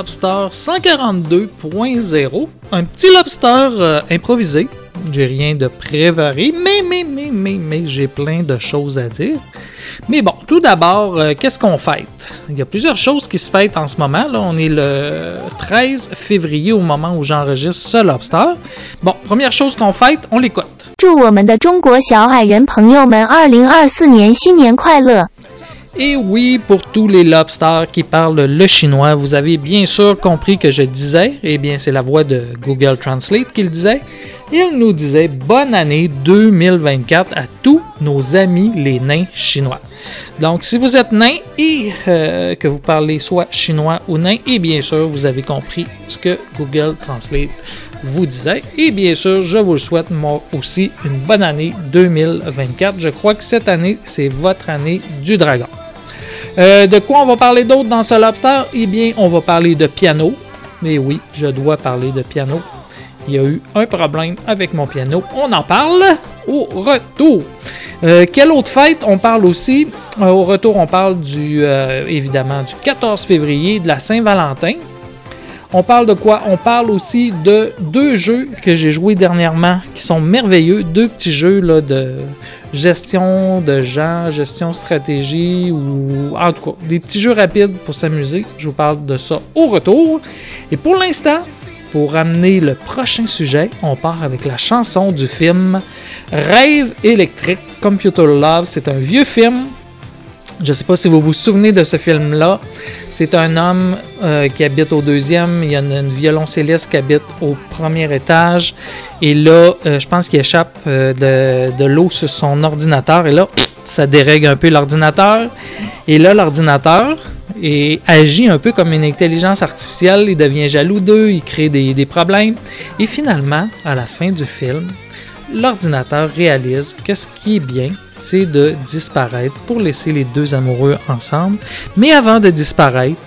Lobster 142.0. Un petit lobster euh, improvisé. J'ai rien de prévaré, mais, mais, mais, mais, mais, j'ai plein de choses à dire. Mais bon, tout d'abord, euh, qu'est-ce qu'on fête? Il y a plusieurs choses qui se fêtent en ce moment. Là. On est le 13 février au moment où j'enregistre ce lobster. Bon, première chose qu'on fête, on l'écoute. 祝我们的中国小矮人朋友们二零二四年新年快乐！ Et oui, pour tous les lobsters qui parlent le chinois, vous avez bien sûr compris que je disais, eh bien c'est la voix de Google Translate qui le disait, on nous disait bonne année 2024 à tous nos amis les nains chinois. Donc si vous êtes nain et euh, que vous parlez soit chinois ou nain, et bien sûr vous avez compris ce que Google Translate vous disait. Et bien sûr, je vous le souhaite moi aussi une bonne année 2024. Je crois que cette année, c'est votre année du dragon. Euh, de quoi on va parler d'autre dans ce lobster? Eh bien, on va parler de piano. Mais oui, je dois parler de piano. Il y a eu un problème avec mon piano. On en parle au retour. Euh, quelle autre fête? On parle aussi, euh, au retour, on parle du, évidemment, du 14 février, de la Saint-Valentin. On parle de quoi? On parle aussi de deux jeux que j'ai joués dernièrement qui sont merveilleux. Deux petits jeux là, de gestion de gens, gestion stratégie ou en tout cas des petits jeux rapides pour s'amuser. Je vous parle de ça au retour. Et pour l'instant, pour amener le prochain sujet, on part avec la chanson du film Rêve électrique, Computer Love. C'est un vieux film je ne sais pas si vous vous souvenez de ce film-là. C'est un homme euh, qui habite au deuxième. Il y a une, une violoncelliste qui habite au premier étage. Et là, euh, je pense qu'il échappe euh, de, de l'eau sur son ordinateur. Et là, ça dérègle un peu l'ordinateur. Et là, l'ordinateur agit un peu comme une intelligence artificielle. Il devient jaloux d'eux. Il crée des, des problèmes. Et finalement, à la fin du film, l'ordinateur réalise que ce qui est bien, c'est de disparaître pour laisser les deux amoureux ensemble. Mais avant de disparaître,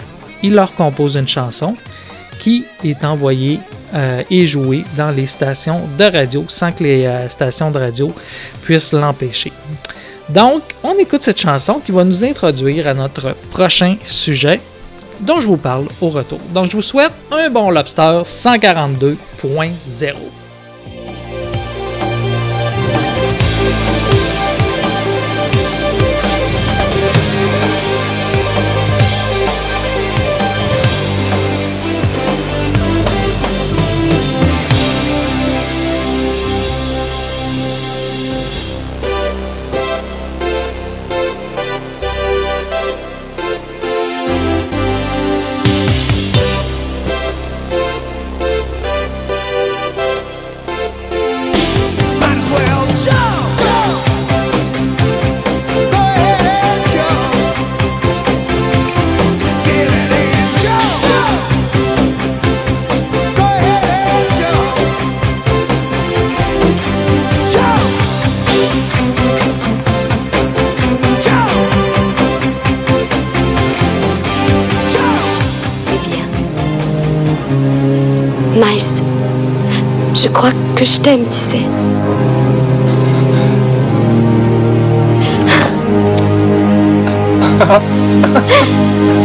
il leur compose une chanson qui est envoyée euh, et jouée dans les stations de radio sans que les euh, stations de radio puissent l'empêcher. Donc, on écoute cette chanson qui va nous introduire à notre prochain sujet dont je vous parle au retour. Donc, je vous souhaite un bon lobster 142.0. je t'aime, tu sais.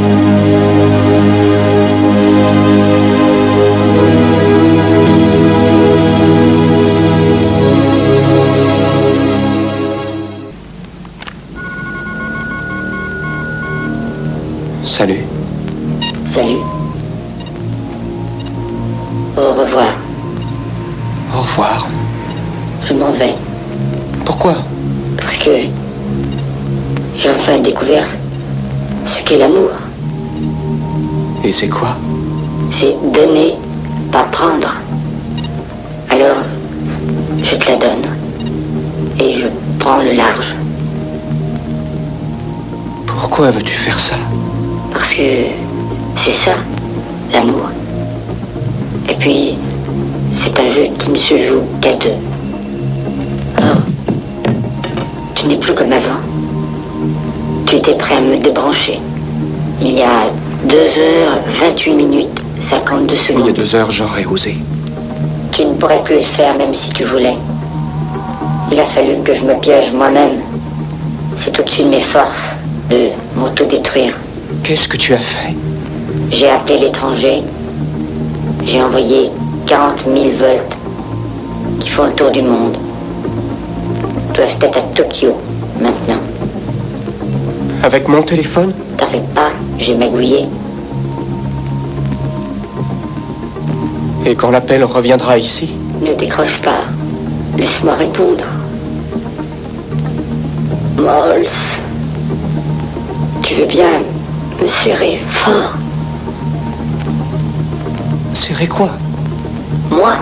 découvert ce qu'est l'amour. Et c'est quoi C'est donner, pas prendre. Alors, je te la donne. Et je prends le large. Pourquoi veux-tu faire ça Parce que c'est ça, l'amour. Et puis, c'est un jeu qui ne se joue qu'à deux. Or, tu n'es plus comme avant. Tu étais prêt à me débrancher. Il y a 2 heures, 28 minutes, 52 Il y a secondes. deux heures, j'aurais osé. Tu ne pourrais plus le faire même si tu voulais. Il a fallu que je me piège moi-même. C'est au-dessus de mes forces de m'autodétruire. Qu'est-ce que tu as fait? J'ai appelé l'étranger. J'ai envoyé 40 000 volts qui font le tour du monde. Doivent être à Tokyo maintenant. Avec mon téléphone T'arrêtes pas, j'ai magouillé. Et quand l'appel reviendra ici Ne décroche pas. Laisse-moi répondre. Mols. Tu veux bien me serrer fort? Serrer quoi? Moi?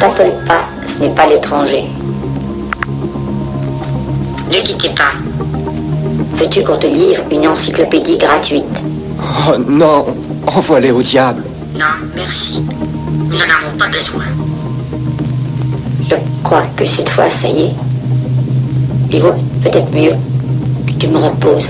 T'appelle pas, ce n'est pas l'étranger. Ne quittez pas. Veux-tu qu'on te livre une encyclopédie gratuite? Oh non Envoie-les au diable Non, merci. Nous n'en avons pas besoin. Je crois que cette fois, ça y est. Il vaut peut-être mieux que tu me reposes.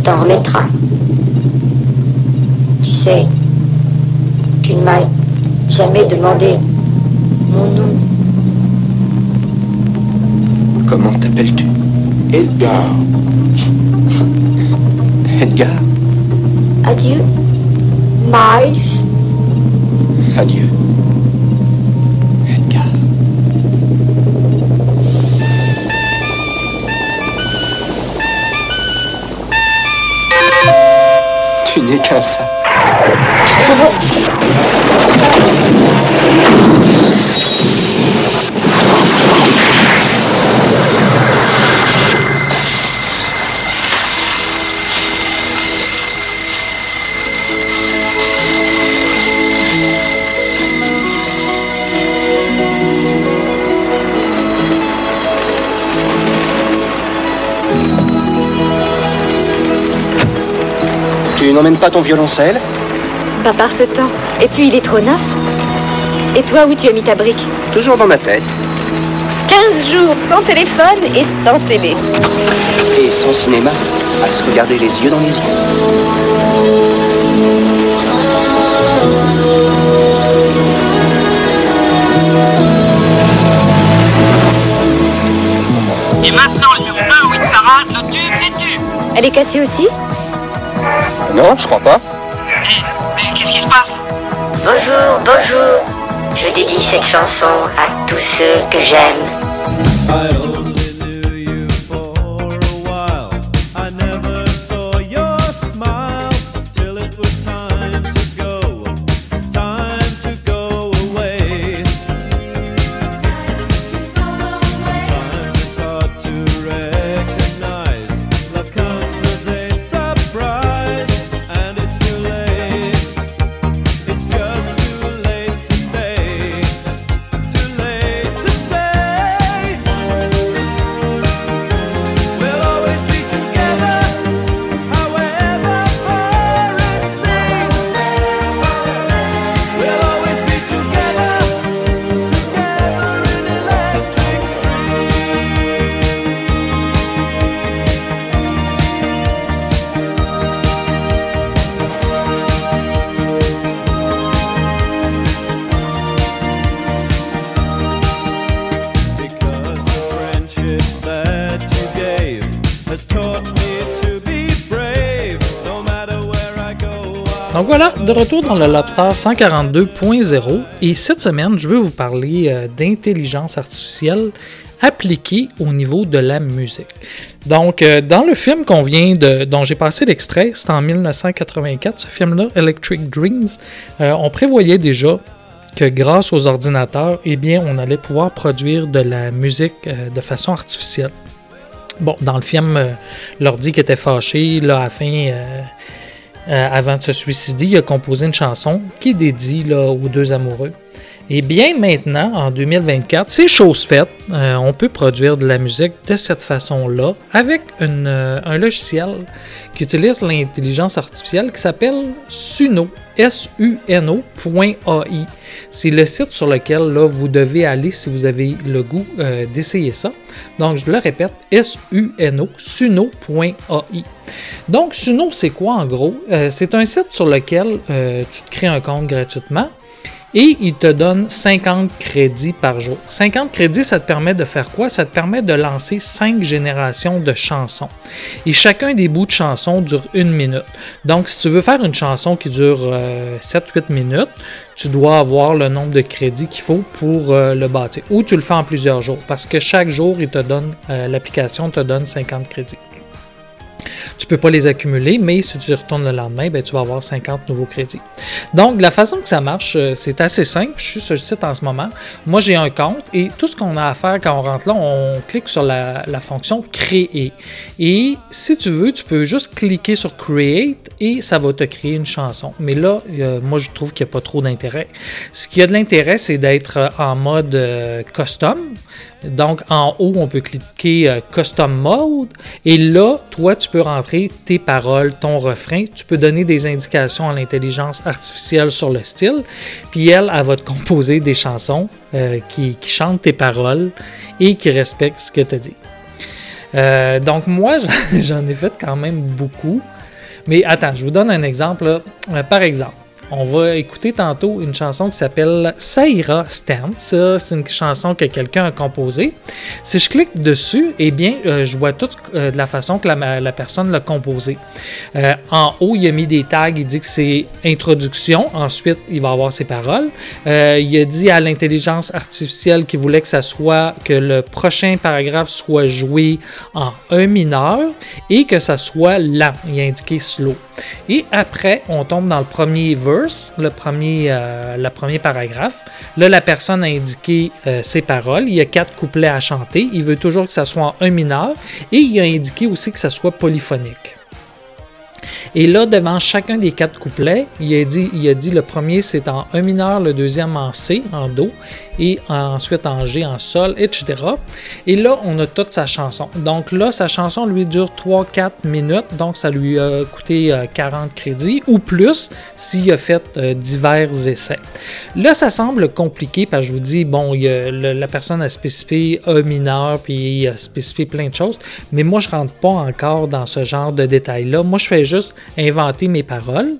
Tu t'en remettras. Tu sais, tu ne m'as jamais demandé mon nom. Comment t'appelles-tu? Edgar. Edgar? Adieu, Miles. Adieu. Tu n'es Tu n'emmènes pas ton violoncelle Pas par ce temps. Et puis il est trop neuf. Et toi, où tu as mis ta brique Toujours dans ma tête. 15 jours sans téléphone et sans télé. Et son cinéma, à se regarder les yeux dans les yeux. Et maintenant le numéro 1, Winsara, le tube des tubes. Elle est cassée aussi? Non, je crois pas. Mais qu'est-ce qui se passe Bonjour, bonjour. Je dédie cette chanson à tous ceux que j'aime. De retour dans le Lobster 142.0 et cette semaine, je veux vous parler euh, d'intelligence artificielle appliquée au niveau de la musique. Donc, euh, dans le film qu'on vient de, dont j'ai passé l'extrait, c'est en 1984, ce film-là, Electric Dreams, euh, on prévoyait déjà que grâce aux ordinateurs, eh bien, on allait pouvoir produire de la musique de façon artificielle. Bon, dans le film, l'ordi qui était fâché, là, à la fin, avant de se suicider, il a composé une chanson qui est dédiée là, aux deux amoureux. Et bien maintenant, en 2024, c'est chose faite. Euh, on peut produire de la musique de cette façon-là avec euh, un logiciel qui utilise l'intelligence artificielle qui s'appelle Suno. S-U-N-O.ai. C'est le site sur lequel vous devez aller si vous avez le goût euh, d'essayer ça. Donc, je le répète, S-U-N-O, suno.ai. Donc, Suno, c'est quoi en gros? C'est un site sur lequel tu te crées un compte gratuitement et il te donne 50 crédits par jour. 50 crédits, ça te permet de faire quoi? Ça te permet de lancer 5 générations de chansons. Et chacun des bouts de chansons dure une minute. Donc, si tu veux faire une chanson qui dure euh, 7-8 minutes, tu dois avoir le nombre de crédits qu'il faut pour euh, le bâtir. Ou tu le fais en plusieurs jours, parce que chaque jour, il te donne, euh, l'application te donne 50 crédits. Tu peux pas les accumuler, mais si tu y retournes le lendemain, ben, tu vas avoir 50 nouveaux crédits. Donc, la façon que ça marche, euh, c'est assez simple. Je suis sur le site en ce moment. Moi, j'ai un compte et tout ce qu'on a à faire quand on rentre là, on clique sur la, fonction Créer. Et si tu veux, tu peux juste cliquer sur Create et ça va te créer une chanson. Mais là, euh, moi, je trouve qu'il n'y a pas trop d'intérêt. Ce qui a de l'intérêt, c'est d'être euh, en mode custom. Donc, en haut, on peut cliquer euh, Custom Mode. Et là, toi, tu peux rentrer tes paroles, ton refrain. Tu peux donner des indications à l'intelligence artificielle sur le style. Puis elle, elle va te composer des chansons euh, qui, chantent tes paroles et qui respectent ce que tu dis. Euh, donc, moi, j'en ai fait quand même beaucoup. Mais attends, je vous donne un exemple. par exemple, on va écouter tantôt une chanson qui s'appelle Saira Stand. Ça, c'est une chanson que quelqu'un a composée. Si je clique dessus, eh bien, euh, je vois tout euh, de la façon que la, personne l'a composée. Euh, en haut, il a mis des tags. Il dit que c'est introduction. Ensuite, il va avoir ses paroles. Il a dit à l'intelligence artificielle qu'il voulait que ça soit que le prochain paragraphe soit joué en un mineur et que ça soit lent. Il a indiqué slow. Et après, on tombe dans le premier verse, le premier, euh, le premier paragraphe. Là, la personne a indiqué euh, ses paroles. Il y a quatre couplets à chanter. Il veut toujours que ça soit en un mineur. Et il a indiqué aussi que ça soit polyphonique. Et là, devant chacun des quatre couplets, il a dit, il a dit le premier c'est en un mineur, le deuxième en C, en Do, et ensuite en G, en Sol, etc. Et là, on a toute sa chanson. Donc là, sa chanson lui dure 3-4 minutes, donc ça lui a coûté euh, 40 crédits ou plus s'il a fait euh, divers essais. Là, ça semble compliqué parce que je vous dis, bon, il a- la personne a spécifié A mineur, puis il a spécifié plein de choses, mais moi, je rentre pas encore dans ce genre de détails-là. Moi, je fais juste inventer mes paroles.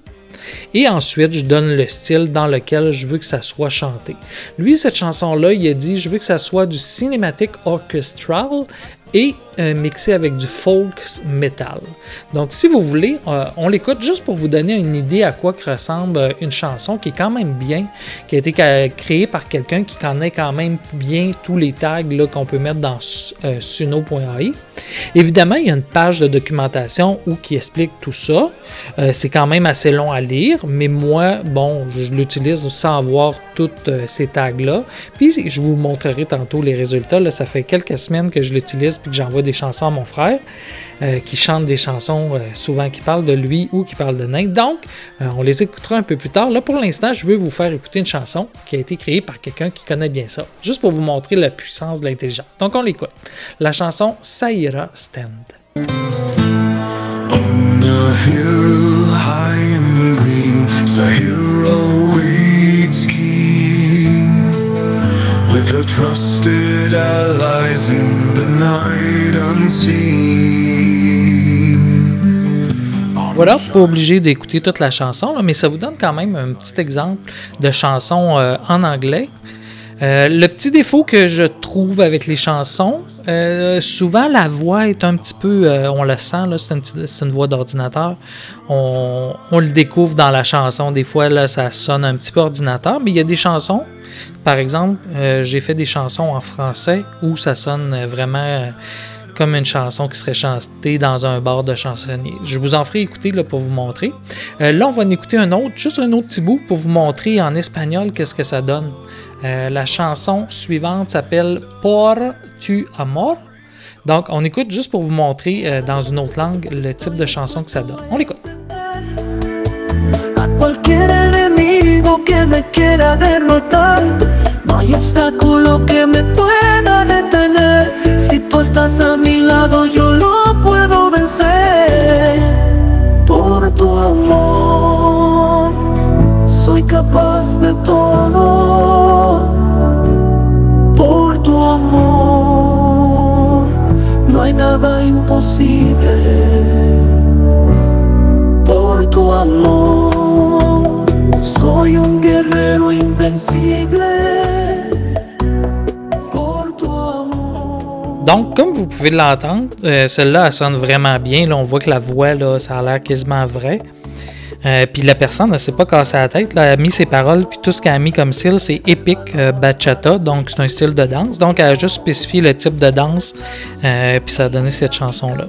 Et ensuite, je donne le style dans lequel je veux que ça soit chanté. Lui, cette chanson-là, il a dit Je veux que ça soit du cinématique orchestral et euh, mixé avec du folk metal. Donc, si vous voulez, euh, on l'écoute juste pour vous donner une idée à quoi ressemble euh, une chanson qui est quand même bien, qui a été créée par quelqu'un qui connaît quand même bien tous les tags qu'on peut mettre dans suno.ai. Évidemment, il y a une page de documentation où qui explique tout ça. C'est quand même assez long à lire, mais moi, bon, je l'utilise sans voir tous ces tags-là. Puis je vous montrerai tantôt les résultats. Là, ça fait quelques semaines que je l'utilise puis que j'envoie des chansons à mon frère euh, qui chante des chansons euh, souvent qui parlent de lui ou qui parlent de nain. Donc, euh, on les écoutera un peu plus tard. Là, pour l'instant, je veux vous faire écouter une chanson qui a été créée par quelqu'un qui connaît bien ça, juste pour vous montrer la puissance de l'intelligence. Donc, on l'écoute. La chanson Saira Stand. With her trusted allies in the night unseen. On Voilà, a pas obligé d'écouter toute la chanson, là, mais ça vous donne quand même un petit exemple de chanson euh, en anglais. Euh, le petit défaut que je trouve avec les chansons, euh, souvent la voix est un petit peu, euh, on le sent, là, c'est, une, petite- c'est une voix d'ordinateur. On, on le découvre dans la chanson. Des fois, là, ça sonne un petit peu ordinateur, mais il y a des chansons Par exemple, euh, j'ai fait des chansons en français où ça sonne vraiment euh, comme une chanson qui serait chantée dans un bar de chansonnier. Je vous en ferai écouter là, pour vous montrer. Euh, là, on va en écouter un autre, juste un autre petit bout pour vous montrer en espagnol qu'est-ce que ça donne. La chanson suivante s'appelle Por tu amor. Donc, on écoute juste pour vous montrer dans une autre langue le type de chanson que ça donne. On l'écoute. Que me quiera derrotar, no hay obstáculo que me pueda detener. Si tú estás a mi lado, yo lo puedo vencer. Por tu amor, soy capaz de todo. Por tu amor, no hay nada imposible por tu amor. Soy un guerrero. Donc, comme vous pouvez l'entendre, euh, celle-là, elle sonne vraiment bien. Là, on voit que la voix, là, ça a l'air quasiment vrai. Euh, puis la personne, elle s'est pas cassé la tête. Elle a mis ses paroles, puis tout ce qu'elle a mis comme style, c'est epic euh, bachata. Donc, c'est un style de danse. Donc, elle a juste spécifié le type de danse, euh, puis ça a donné cette chanson-là.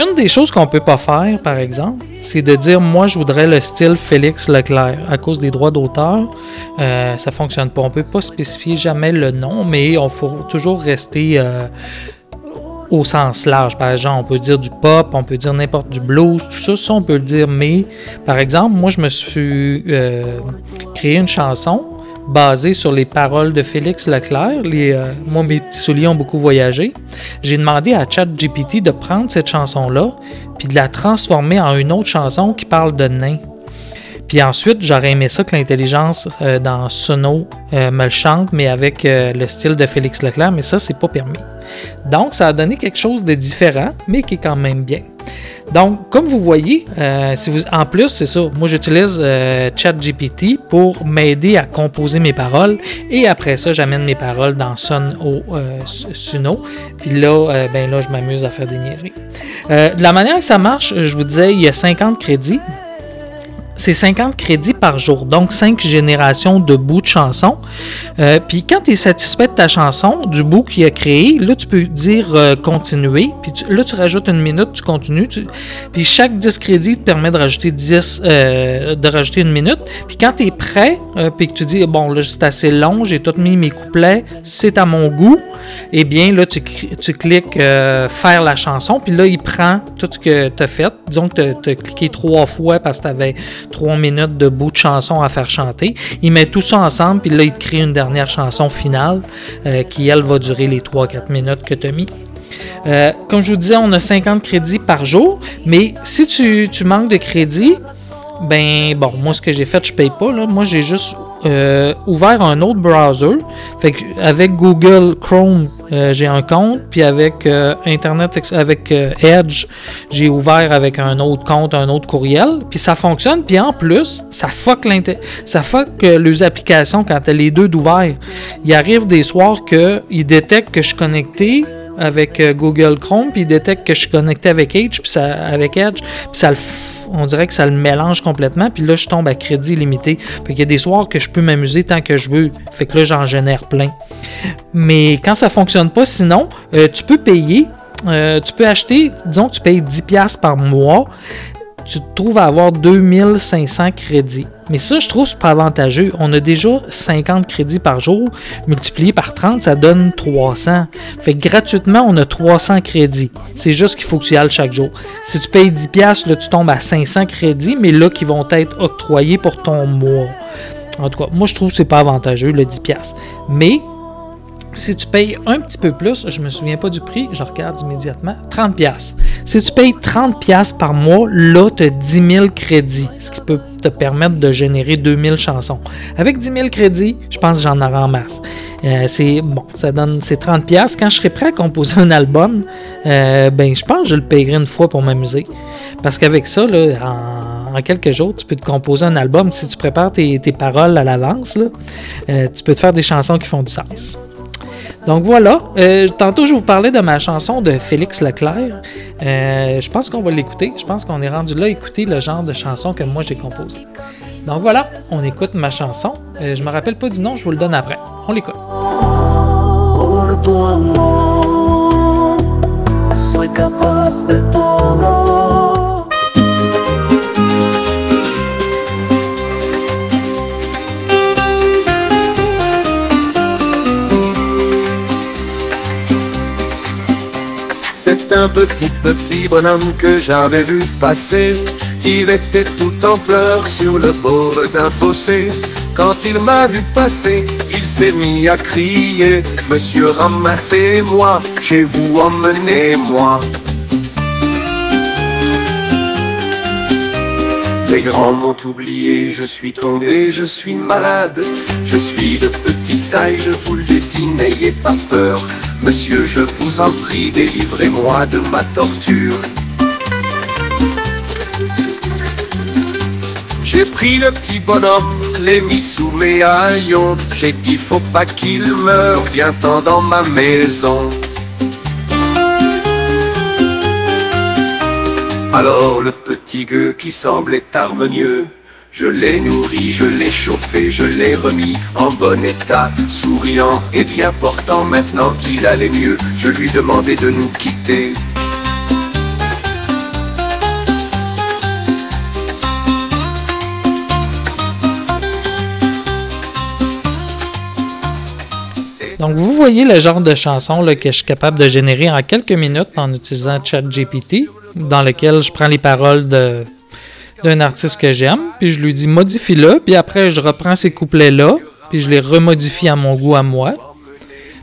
Une des choses qu'on peut pas faire, par exemple, c'est de dire moi, je voudrais le style Félix Leclerc. À cause des droits d'auteur, ça fonctionne pas. On peut pas spécifier jamais le nom, mais on faut toujours rester. Au sens large. Par exemple, on peut dire du pop, on peut dire n'importe du blues, tout ça, ça on peut le dire. Mais, par exemple, moi je me suis euh, créé une chanson basée sur les paroles de Félix Leclerc. Euh, moi, mes petits souliers ont beaucoup voyagé. J'ai demandé à ChatGPT de prendre cette chanson-là puis de la transformer en une autre chanson qui parle de nains. Puis ensuite, j'aurais aimé ça que l'intelligence euh, dans Sono me le chante, mais avec le style de Félix Leclerc, mais ça, c'est pas permis. Donc, ça a donné quelque chose de différent, mais qui est quand même bien. Donc, comme vous voyez, euh, en plus, c'est ça, moi j'utilise euh, ChatGPT pour m'aider à composer mes paroles et après ça, j'amène mes paroles dans au euh, Suno. Puis là, euh, ben là, je m'amuse à faire des niaiseries. De la manière que ça marche, je vous disais, il y a 50 crédits c'est 50 crédits par jour, donc 5 générations de bouts de chanson. Euh, puis quand tu es satisfait ta chanson, du bout qu'il a créé, là tu peux dire euh, continuer, puis là tu rajoutes une minute, tu continues, puis chaque 10 crédits te permet de rajouter 10, euh, de rajouter une minute. Puis quand tu es prêt, euh, puis que tu dis bon là c'est assez long, j'ai tout mis mes couplets, c'est à mon goût, eh bien là tu, tu cliques faire la chanson, puis là il prend tout ce que tu as fait. Disons que tu as cliqué trois fois parce que tu avais trois minutes de bout de chanson à faire chanter. Il met tout ça ensemble, puis là il te crée une dernière chanson finale euh, qui elle va durer les 3-4 minutes que tu as mis. Euh, comme je vous disais, on a 50 crédits par jour, mais si tu, tu manques de crédits, ben bon, moi ce que j'ai fait, je paye pas. Là. Moi j'ai juste euh, ouvert un autre browser. Fait que avec Google Chrome, euh, j'ai un compte, puis avec euh, Internet, avec Edge, j'ai ouvert avec un autre compte, un autre courriel, puis ça fonctionne. Puis en plus, ça fuck ça fuck les applications quand t'as les deux d'ouvert. Il arrive des soirs que il détecte que je suis connecté avec euh, Google Chrome, puis il détecte que je suis connecté avec Edge, puis ça, avec Edge, puis ça le on dirait que ça le mélange complètement, puis là je tombe à crédit limité. Fait qu'il y a des soirs que je peux m'amuser tant que je veux. Fait que là j'en génère plein. Mais quand ça fonctionne pas, sinon, euh, tu peux payer. euh, tu peux acheter, disons que tu payes 10$ par mois, tu te trouves à avoir 2500 crédits. Mais ça, je trouve, c'est pas avantageux. On a déjà 50 crédits par jour, multiplié par 30, ça donne 300. Fait que gratuitement, on a 300 crédits. C'est juste qu'il faut que tu y ailles chaque jour. Si tu payes 10$, piastres, là, tu tombes à 500 crédits, mais là, qui vont être octroyés pour ton mois. En tout cas, moi, je trouve que c'est pas avantageux, le 10$. piastres. Mais si tu payes un petit peu plus, je me souviens pas du prix, je regarde immédiatement, 30 pièces. Si tu payes 30 pièces par mois, là tu as 10 000 crédits, ce qui peut te permettre de générer 2000 chansons. Avec 10 000 crédits, je pense que j'en aurai en masse. Euh, c'est bon, ça donne c'est 30 pièces. Quand je serai prêt à composer un album, euh, ben je pense que je le payerai une fois pour m'amuser. Parce qu'avec ça, en, quelques jours, tu peux te composer un album. Si tu prépares tes, paroles à l'avance, euh, tu peux te faire des chansons qui font du sens. Donc voilà, Euh, tantôt je vous parlais de ma chanson de Félix Leclerc. Euh, je pense qu'on va l'écouter. Je pense qu'on est rendu là à écouter le genre de chanson que moi j'ai composé. Donc voilà, on écoute ma chanson. Euh, je me rappelle pas du nom, je vous le donne après. On l'écoute. Un petit petit bonhomme que j'avais vu passer. Il était tout en pleurs sur le bord d'un fossé. Quand il m'a vu passer, il s'est mis à crier Monsieur ramassez-moi, chez vous emmenez-moi. Les grands m'ont oublié, je suis tombé, je suis malade. Je suis de petite taille, je vous le dis, n'ayez pas peur. Monsieur, je vous en prie, délivrez-moi de ma torture. J'ai pris le petit bonhomme, l'ai mis sous mes haillons. J'ai dit faut pas qu'il meure, viens-t'en dans ma maison. Alors le petit gueux qui semblait harmonieux, je l'ai nourri, je l'ai chauffé, je l'ai remis en bon état, souriant et bien portant maintenant qu'il allait mieux, je lui demandai de nous quitter. Donc, vous voyez le genre de chanson que je suis capable de générer en quelques minutes en utilisant ChatGPT, dans lequel je prends les paroles de d'un artiste que j'aime, puis je lui dis modifie-le, puis après je reprends ces couplets-là, puis je les remodifie à mon goût à moi,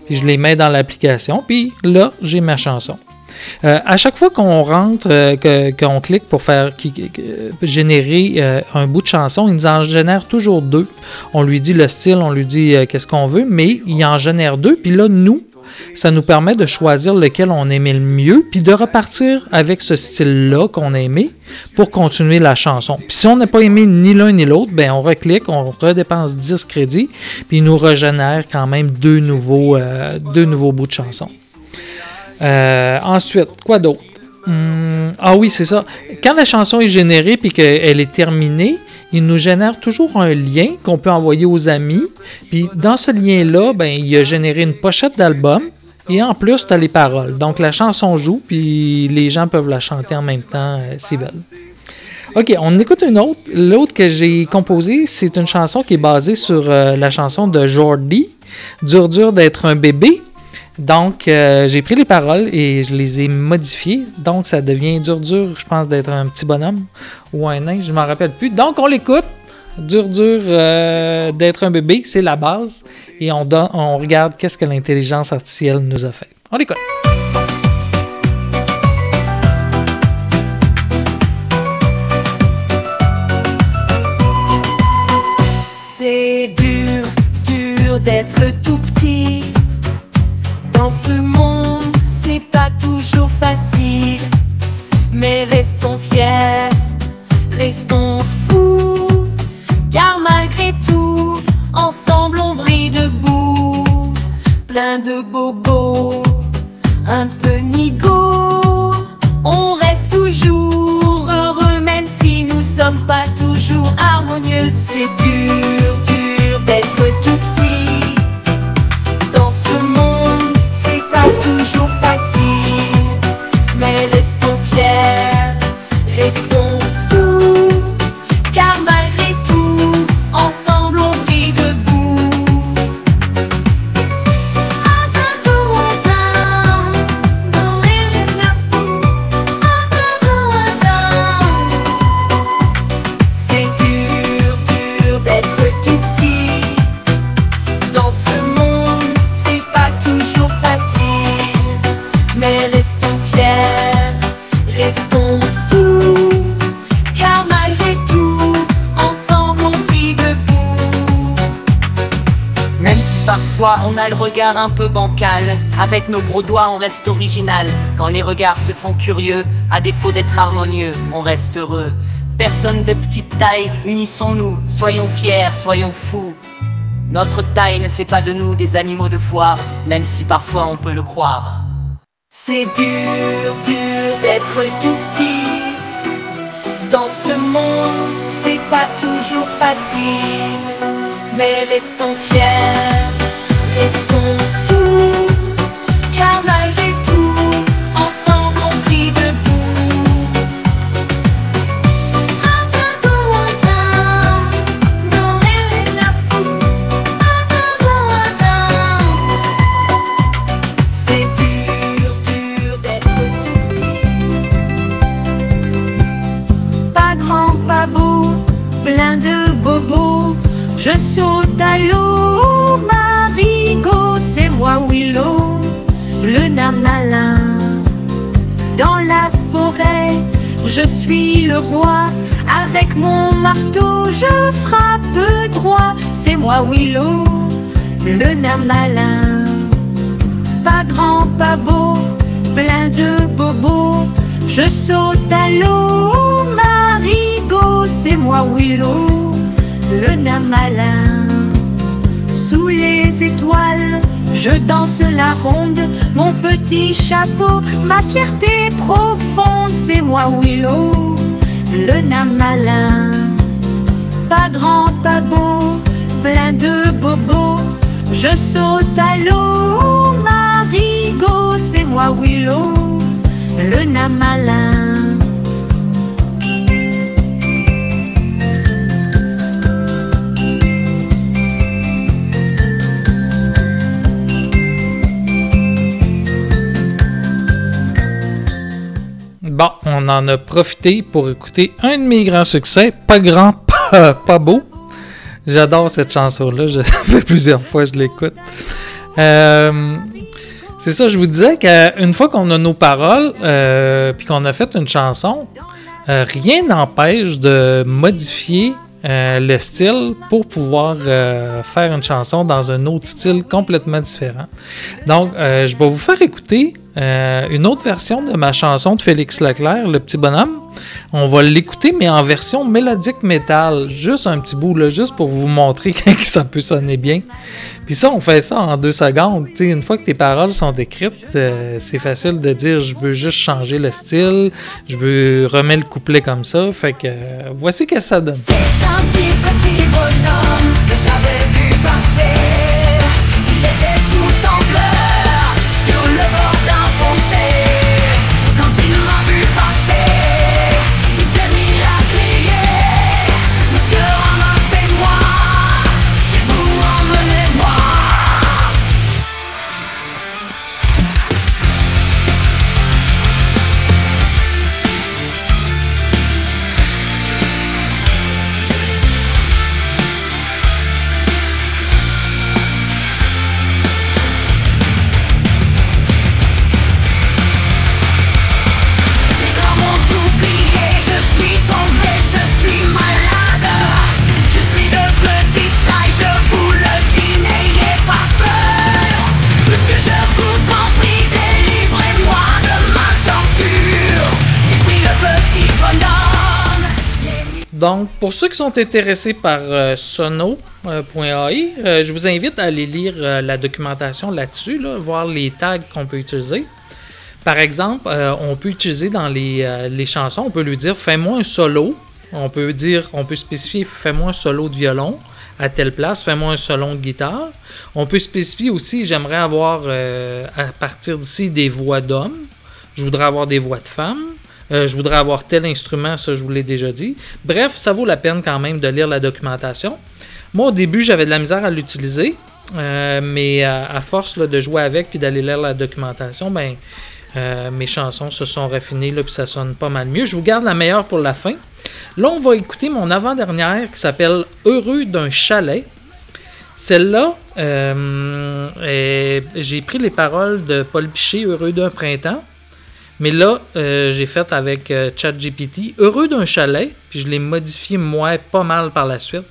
puis je les mets dans l'application, puis là, j'ai ma chanson. Euh, à chaque fois qu'on rentre, euh, qu'on clique pour faire qui- euh, générer un bout de chanson, il nous en génère toujours deux. On lui dit le style, on lui dit qu'est-ce qu'on veut, mais il en génère deux. Puis là, nous, ça nous permet de choisir lequel on aimait le mieux, puis de repartir avec ce style-là qu'on a aimé pour continuer la chanson. Puis si on n'a pas aimé ni l'un ni l'autre, ben on reclique, on redépense 10 crédits, puis il nous régénère quand même deux nouveaux, euh, bouts de chanson. Euh, ensuite, quoi d'autre? Hum, ah oui, c'est ça. Quand la chanson est générée puis qu'elle est terminée, il nous génère toujours un lien qu'on peut envoyer aux amis. Puis dans ce lien-là, ben, il a généré une pochette d'album. Et en plus, tu as les paroles. Donc la chanson joue, puis les gens peuvent la chanter en même temps euh, s'ils veulent. Ok, on écoute une autre. L'autre que j'ai composée, c'est une chanson qui est basée sur euh, la chanson de Jordi, Dur dur d'être un bébé. Donc, euh, j'ai pris les paroles et je les ai modifiées. Donc, ça devient dur dur, je pense, d'être un petit bonhomme ou un nain, je m'en rappelle plus. Donc, on l'écoute. Dur dur euh, d'être un bébé, c'est la base. Et on, regarde qu'est-ce que l'intelligence artificielle nous a fait. On l'écoute. C'est dur, dur d'être ce monde, c'est pas toujours facile. Mais restons fiers, restons fous. Car malgré tout, ensemble on brille debout. Plein de bobos, un peu nigo. On reste toujours heureux, même si nous sommes pas toujours harmonieux. C'est dur, dur d'être tout un peu bancal, avec nos gros doigts on reste original. Quand les regards se font curieux, à défaut d'être harmonieux, on reste heureux. Personne de petite taille, unissons-nous, soyons fiers, soyons fous. Notre taille ne fait pas de nous des animaux de foire, même si parfois on peut le croire. C'est dur, dur d'être tout petit. Dans ce monde, c'est pas toujours facile. Mais restons fiers, restons fous. Car malgré tout, je suis le roi. Avec mon marteau, je frappe droit. C'est moi Willow, le nain malin. Pas grand, pas beau, plein de bobos. Je saute à l'eau, Marigot, c'est moi Willow, le nain malin. Sous les étoiles, je danse la ronde, mon petit chapeau, ma fierté profonde, c'est moi Willow, le nain malin. Pas grand, pas beau, plein de bobos, je saute à l'eau, Marigot, c'est moi Willow, le nain malin. Bon, on en a profité pour écouter un de mes grands succès, pas grand, pas, beau. J'adore cette chanson-là, je- plusieurs fois je l'écoute. Euh, c'est ça, je vous disais qu'une fois qu'on a nos paroles, euh, puis qu'on a fait une chanson, euh, rien n'empêche de modifier euh, le style pour pouvoir euh, faire une chanson dans un autre style complètement différent. Donc, euh, je vais vous faire écouter euh, une autre version de ma chanson de Félix Leclerc, Le Petit Bonhomme. On va l'écouter, mais en version mélodique métal. Juste un petit bout, là, juste pour vous montrer que ça peut sonner bien. Puis ça, on fait ça en deux secondes. Tu sais, une fois que tes paroles sont écrites, euh, c'est facile de dire je veux juste changer le style, je veux remettre le couplet comme ça. Fait que euh, voici ce que ça donne. Pour ceux qui sont intéressés par euh, sono.ai, euh, je vous invite à aller lire euh, la documentation là-dessus, là, voir les tags qu'on peut utiliser. Par exemple, euh, on peut utiliser dans les, euh, les chansons, on peut lui dire fais-moi un solo. On peut dire, on peut spécifier fais-moi un solo de violon à telle place, fais-moi un solo de guitare. On peut spécifier aussi j'aimerais avoir euh, à partir d'ici des voix d'hommes. Je voudrais avoir des voix de femmes. Euh, je voudrais avoir tel instrument, ça je vous l'ai déjà dit. Bref, ça vaut la peine quand même de lire la documentation. Moi au début j'avais de la misère à l'utiliser, euh, mais à, force de jouer avec puis d'aller lire la documentation, ben euh, mes chansons se sont raffinées là, puis ça sonne pas mal mieux. Je vous garde la meilleure pour la fin. Là, on va écouter mon avant-dernière qui s'appelle Heureux d'un chalet. Celle-là, j'ai pris les paroles de Paul Piché, Heureux d'un printemps. Mais là, euh, j'ai fait avec euh, ChatGPT, Heureux d'un chalet, puis je l'ai modifié moi pas mal par la suite.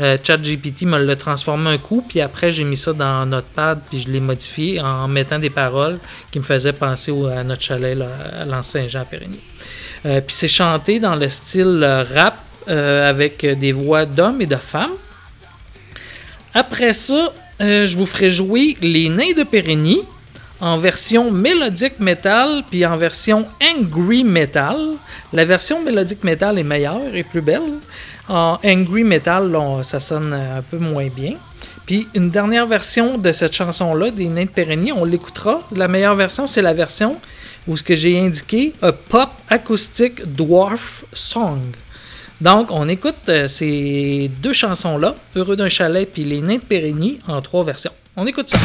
Euh, ChatGPT me l'a transformé un coup, puis après j'ai mis ça dans Notepad, puis je l'ai modifié en mettant des paroles qui me faisaient penser à notre chalet à l'Anse-Saint-Jean à Périgny. Euh, puis c'est chanté dans le style euh, rap avec des voix d'hommes et de femmes. Après ça, je vous ferai jouer Les Nains de Périgny en version mélodique metal puis en version angry metal. La version mélodique metal est meilleure et plus belle. En angry metal, ça sonne un peu moins bien. Puis une dernière version de cette chanson-là, des Nains de Périgny, on l'écoutera. La meilleure version, c'est la version où ce que j'ai indiqué, a pop acoustic dwarf song. Donc, on écoute euh, ces deux chansons-là, Heureux d'un chalet puis Les Nains de Périgny, en trois versions. On écoute ça.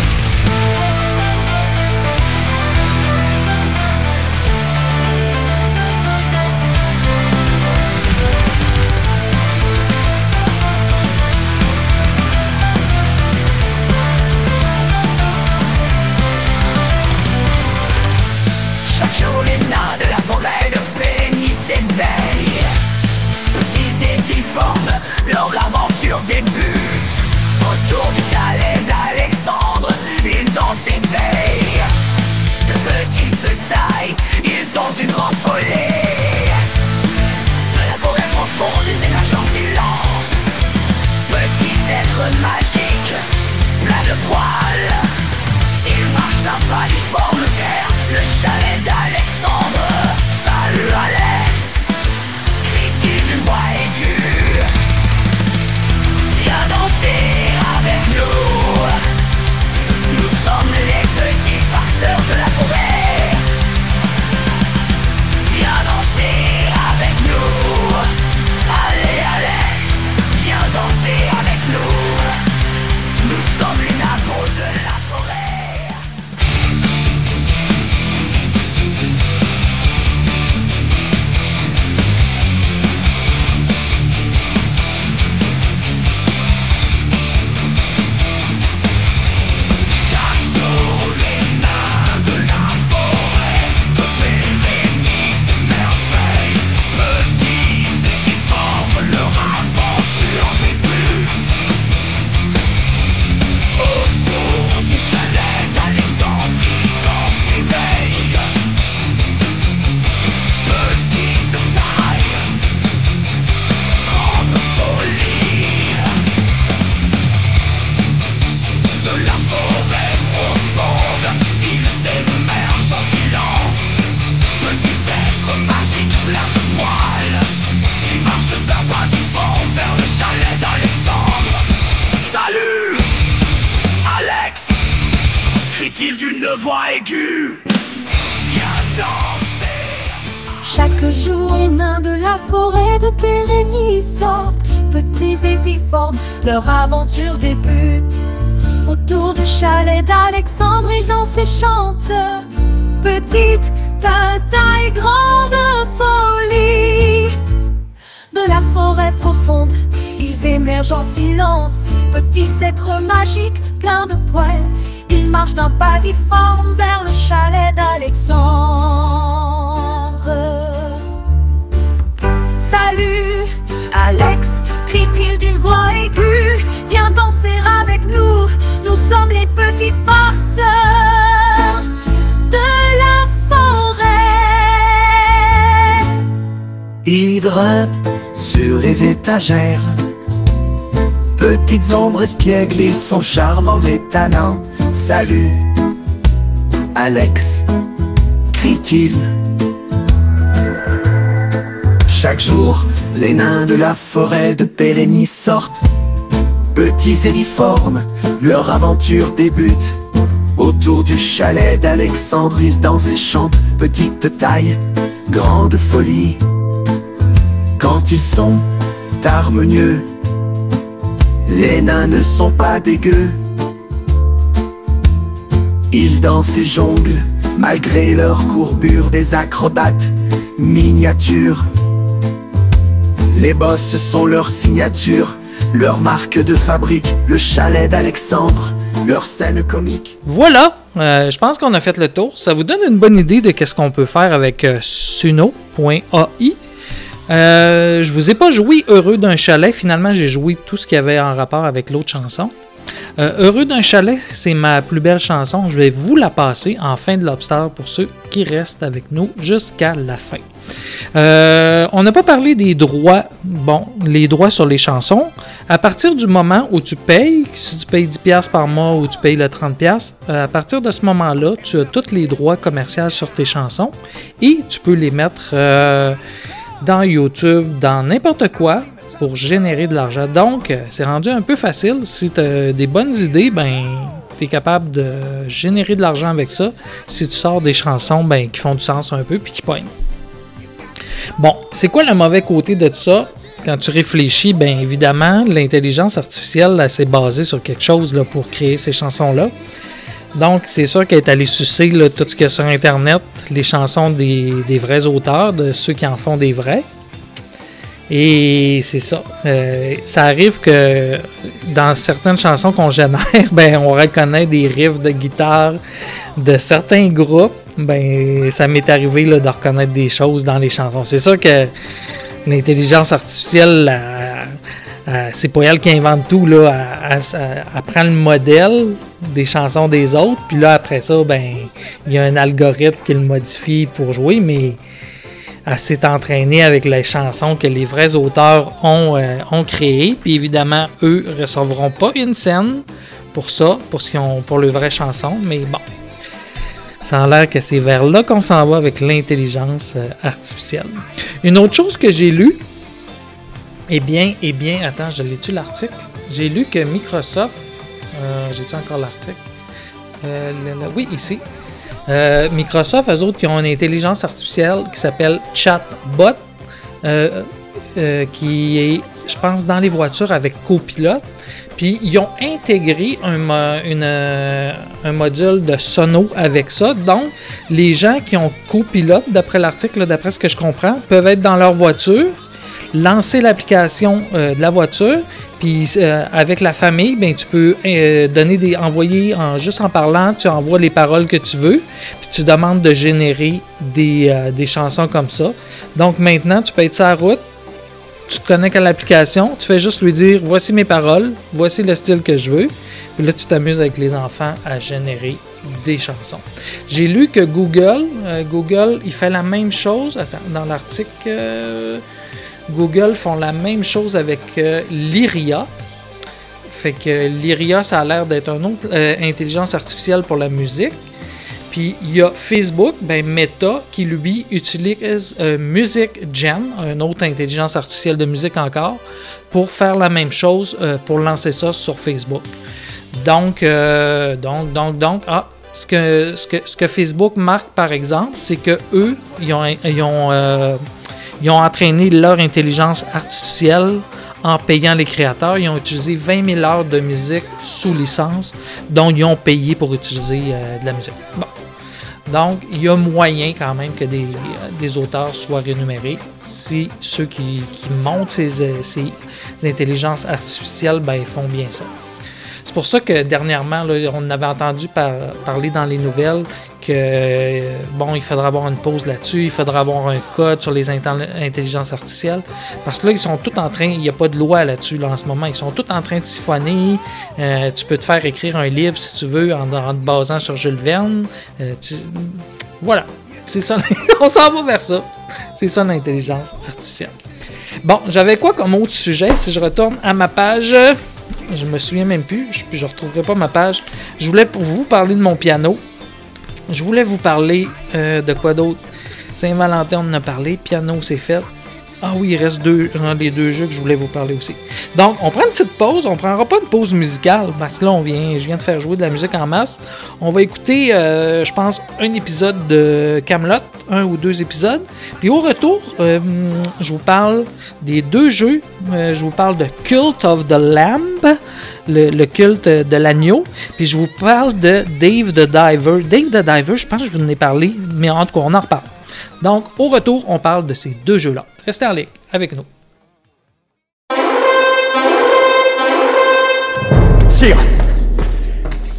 Aventure débute. Autour du chalet d'Alexandre, dansent et chantent. Petite, ta taille, grande folie. De la forêt profonde, ils émergent en silence. Petits êtres magiques, pleins de poils. Ils marchent d'un pas difforme Sur les étagères. Petites ombres espiègles, ils sont charmants et tannants. Salut, Alex, crie-t-il. Chaque jour, les nains de la forêt de Pérénie sortent. Petits et leur aventure débute. Autour du chalet d'Alexandre, ils dansent et chantent. Petite taille, grande folie. Quand ils sont harmonieux, les nains ne sont pas dégueux. Ils dansent et jonglent, malgré leur courbure des acrobates miniatures. Les bosses sont leur signature, leur marque de fabrique, le chalet d'Alexandre, leur scène comique. Voilà, euh, je pense qu'on a fait le tour. Ça vous donne une bonne idée de qu'est-ce qu'on peut faire avec euh, Suno.ai. Euh, je vous ai pas joué Heureux d'un chalet. Finalement, j'ai joué tout ce qui avait en rapport avec l'autre chanson. Euh, Heureux d'un chalet, c'est ma plus belle chanson. Je vais vous la passer en fin de Lobster pour ceux qui restent avec nous jusqu'à la fin. Euh, on n'a pas parlé des droits. Bon, les droits sur les chansons. À partir du moment où tu payes, si tu payes 10$ par mois ou tu payes le 30$, euh, à partir de ce moment-là, tu as tous les droits commerciaux sur tes chansons et tu peux les mettre dans YouTube, dans n'importe quoi pour générer de l'argent. Donc, euh, c'est rendu un peu facile. Si tu as des bonnes idées, ben tu es capable de générer de l'argent avec ça. Si tu sors des chansons ben, qui font du sens un peu puis qui poignent. Bon, c'est quoi le mauvais côté de tout ça? Quand tu réfléchis, bien évidemment, l'intelligence artificielle, elle, s'est basée sur quelque chose là, pour créer ces chansons-là. Donc, c'est sûr qu'elle est allée sucer tout ce qu'il y a sur Internet, les chansons des, vrais auteurs, de ceux qui en font des vrais. Et c'est ça. Euh, ça arrive que dans certaines chansons qu'on génère, ben, on reconnaît des riffs de guitare de certains groupes. Ben, ça m'est arrivé de reconnaître des choses dans les chansons. C'est sûr que l'intelligence artificielle, elle- elle- c'est pas elle qui invente tout. Là. Elle, prend le modèle des chansons des autres, puis là, après ça, ben, il y a un algorithme qui le modifie pour jouer, mais elle s'est entraînée avec les chansons que les vrais auteurs ont, euh, créées. Puis évidemment, eux recevront pas une scène pour ça, pour, ce ont, pour le vrai chanson. Mais bon, ça a l'air que c'est vers là qu'on s'en va avec l'intelligence euh, artificielle. Une autre chose que j'ai lue, eh bien, eh bien, attends, je l'ai-tu l'article? J'ai lu que Microsoft, euh, j'ai-tu encore l'article? Euh, oui, ici. Euh, Microsoft, eux autres, qui ont une intelligence artificielle qui s'appelle Chatbot, qui est, je pense, dans les voitures avec copilote. Puis ils ont intégré un, un module de sono avec ça. Donc, les gens qui ont copilote, d'après l'article, d'après ce que je comprends, peuvent être dans leur voiture, lancer l'application euh, de la voiture, puis euh, avec la famille, ben, tu peux euh, donner des, envoyer en, juste en parlant, tu envoies les paroles que tu veux, puis tu demandes de générer des, chansons comme ça. Donc maintenant, tu peux être sur la route, tu te connectes à l'application, tu fais juste lui dire voici mes paroles, voici le style que je veux. Puis là, tu t'amuses avec les enfants à générer des chansons. J'ai lu que Google, euh, Google, il fait la même chose. Attends, dans l'article, euh, Google font la même chose avec euh, l'IRIA. Fait que l'IRIA, ça a l'air d'être une autre intelligence artificielle pour la musique. Puis il y a Facebook, ben Meta, qui lui utilise Music Gen, une autre intelligence artificielle de musique encore, pour faire la même chose, pour lancer ça sur Facebook. Donc, euh, donc, donc, donc, ah, ce que, ce que, ce que Facebook marque par exemple, c'est que eux, ils ont, ils ont, euh, ils ont entraîné leur intelligence artificielle en payant les créateurs. Ils ont utilisé 20 000 heures de musique sous licence, dont ils ont payé pour utiliser euh, de la musique. Bon. Donc, il y a moyen quand même que des, des auteurs soient rémunérés si ceux qui, qui montent ces, ces intelligences artificielles ben, font bien ça. C'est pour ça que dernièrement, on avait entendu par- parler dans les nouvelles que bon, il faudra avoir une pause là-dessus, il faudra avoir un code sur les intel- intelligences artificielles. Parce que là, ils sont tous en train, il n'y a pas de loi là-dessus là, en ce moment, ils sont tous en train de siphonner. Euh, tu peux te faire écrire un livre si tu veux en, te basant sur Jules Verne. Euh, voilà, c'est ça, on s'en va vers ça. C'est ça l'intelligence artificielle. Bon, j'avais quoi comme autre sujet si je retourne à ma page? Je me souviens même plus, je, je retrouverai pas ma page. Je voulais vous parler de mon piano. Je voulais vous parler euh, de quoi d'autre? Saint-Valentin, on en a parlé. Piano, c'est fait. Ah oui, il reste deux, des deux jeux que je voulais vous parler aussi. Donc, on prend une petite pause. On prendra pas une pause musicale parce que là, on vient, je viens de faire jouer de la musique en masse. On va écouter, euh, je pense, un épisode de Camelot, un ou deux épisodes. Puis au retour, euh, je vous parle des deux jeux. Euh, je vous parle de Cult of the Lamb, le, le culte de l'agneau. Puis je vous parle de Dave the Diver. Dave the Diver, je pense que je vous en ai parlé, mais en tout cas, on en reparle. Donc, au retour, on parle de ces deux jeux-là. Restez en ligne avec nous. Sire,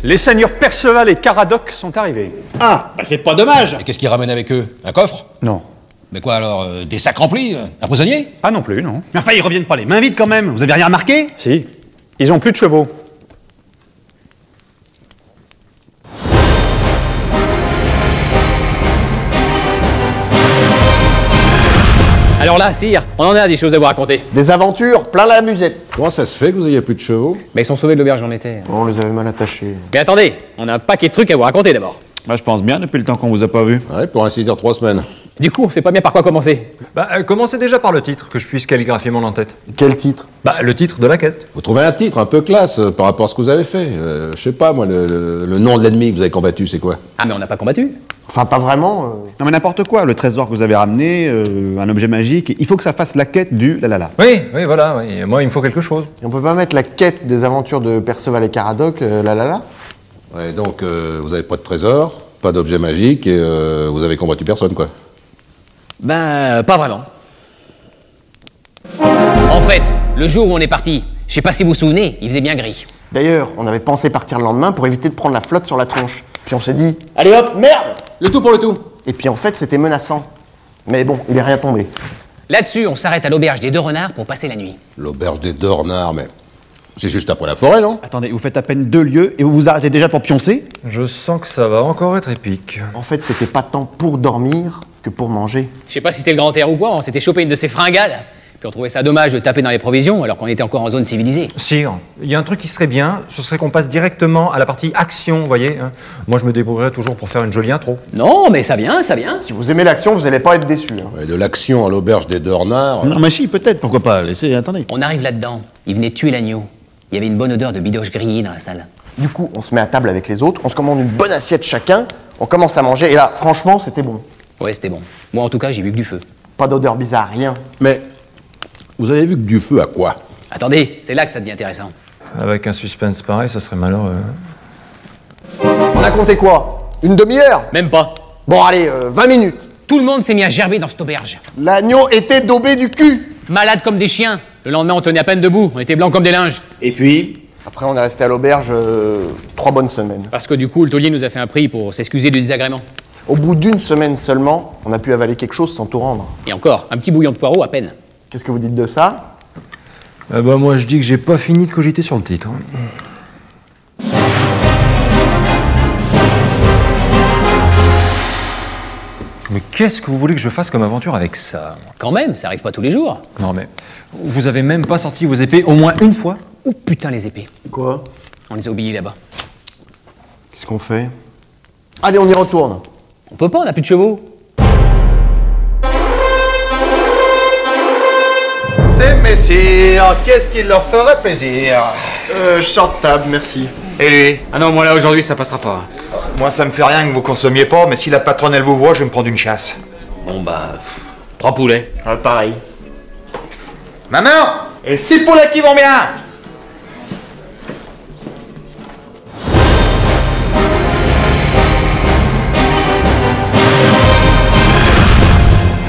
les seigneurs Perceval et Caradoc sont arrivés. Ah, bah c'est pas dommage. Et qu'est-ce qu'ils ramènent avec eux? Un coffre? Non. Mais quoi alors euh, Des sacs remplis euh, Un prisonnier? Ah non plus, non. Mais enfin, ils reviennent pas les mains vides quand même. Vous avez rien remarqué? Si. Ils ont plus de chevaux. Alors là, sire, on en a des choses à vous raconter. Des aventures, plein la musette. Comment ça se fait que vous ayez plus de chevaux? Mais ils sont sauvés de l'auberge où on était. On les avait mal attachés. Mais attendez, on a un paquet de trucs à vous raconter d'abord. Bah, je pense bien depuis le temps qu'on vous a pas vu. Ouais, pour ainsi dire trois semaines. Du coup, on sait pas bien par quoi commencer. Bah, euh, commencez déjà par le titre, que je puisse calligraphier mon en-tête. Quel titre? Bah, le titre de la quête. Vous trouvez un titre un peu classe euh, par rapport à ce que vous avez fait. Euh, je sais pas, moi, le, le- le nom de l'ennemi que vous avez combattu, c'est quoi? Ah, mais on n'a pas combattu. Enfin, pas vraiment. euh. Non mais n'importe quoi, le trésor que vous avez ramené, euh, un objet magique, il faut que ça fasse la quête du la la la. Oui, oui, voilà, oui. Moi, il me faut quelque chose. Et on peut pas mettre la quête des aventures de Perceval et Caradoc, euh, là là là Ouais, donc euh, vous avez pas de trésor, pas d'objet magique et euh, vous avez combattu personne, quoi. Ben, euh, pas vraiment. En fait, le jour où on est parti, je sais pas si vous vous souvenez, il faisait bien gris. D'ailleurs, on avait pensé partir le lendemain pour éviter de prendre la flotte sur la tronche. Puis on s'est dit, allez hop, merde Le tout pour le tout. Et puis en fait, c'était menaçant. Mais bon, il est rien tombé. Là-dessus, on s'arrête à l'auberge des deux renards pour passer la nuit. L'auberge des deux renards, mais c'est juste après la forêt, non Attendez, vous faites à peine deux lieux et vous vous arrêtez déjà pour pioncer? Je sens que ça va encore être épique. En fait, c'était pas tant pour dormir que pour manger. Je sais pas si c'était le grand air ou quoi, on s'était chopé une de ces fringales. Puis on trouvait ça dommage de taper dans les provisions alors qu'on était encore en zone civilisée. Sire, il y a un truc qui serait bien, ce serait qu'on passe directement à la partie action, vous voyez. hein. Moi, je me débrouillerais toujours pour faire une jolie intro. Non, mais ça vient, ça vient. Si vous aimez l'action, vous allez pas être déçus. hein. Ouais, De l'action à l'auberge des deux renards. Non mais si, peut-être, pourquoi pas, laissez, attendez. On arrive là-dedans, ils venaient tuer l'agneau. Il y avait une bonne odeur de bidoche grillée dans la salle. Du coup, on se met à table avec les autres, on se commande une bonne assiette chacun, on commence à manger, et là, franchement, c'était bon. Ouais, c'était bon. Moi, en tout cas, j'ai vu que du feu. Pas d'odeur bizarre, rien. Mais vous avez vu que du feu à quoi? Attendez, c'est là que ça devient intéressant. Avec un suspense pareil, ça serait malheureux. On a compté quoi? Une demi-heure? Même pas. Bon, allez, euh, 20 minutes. Tout le monde s'est mis à gerber dans cette auberge. L'agneau était daubé du cul Malades comme des chiens. Le lendemain, on tenait à peine debout. On était blancs comme des linges. Et puis Après, on est resté à l'auberge euh, trois bonnes semaines. Parce que du coup, le taulier nous a fait un prix pour s'excuser du désagrément. Au bout d'une semaine seulement, on a pu avaler quelque chose sans tout rendre. Et encore, un petit bouillon de poireaux à peine. Qu'est-ce que vous dites de ça? Ah bah, moi, je dis que j'ai pas fini de cogiter sur le titre. Mais qu'est-ce que vous voulez que je fasse comme aventure avec ça Quand même, ça arrive pas tous les jours. Non mais, vous avez même pas sorti vos épées au moins une fois? Oh putain, les épées. Quoi? On les a oubliées là-bas. Qu'est-ce qu'on fait? Allez, on y retourne. On peut pas, on a plus de chevaux. Ces messieurs, qu'est-ce qui leur ferait plaisir? Euh, je sors de table, merci. Et lui? Ah non, moi là aujourd'hui ça passera pas. Moi ça me fait rien que vous consommiez pas, mais si la patronne elle vous voit, je vais me prendre une chasse. Bon bah. Trois poulets. pareil. Maman Et six poulets qui vont bien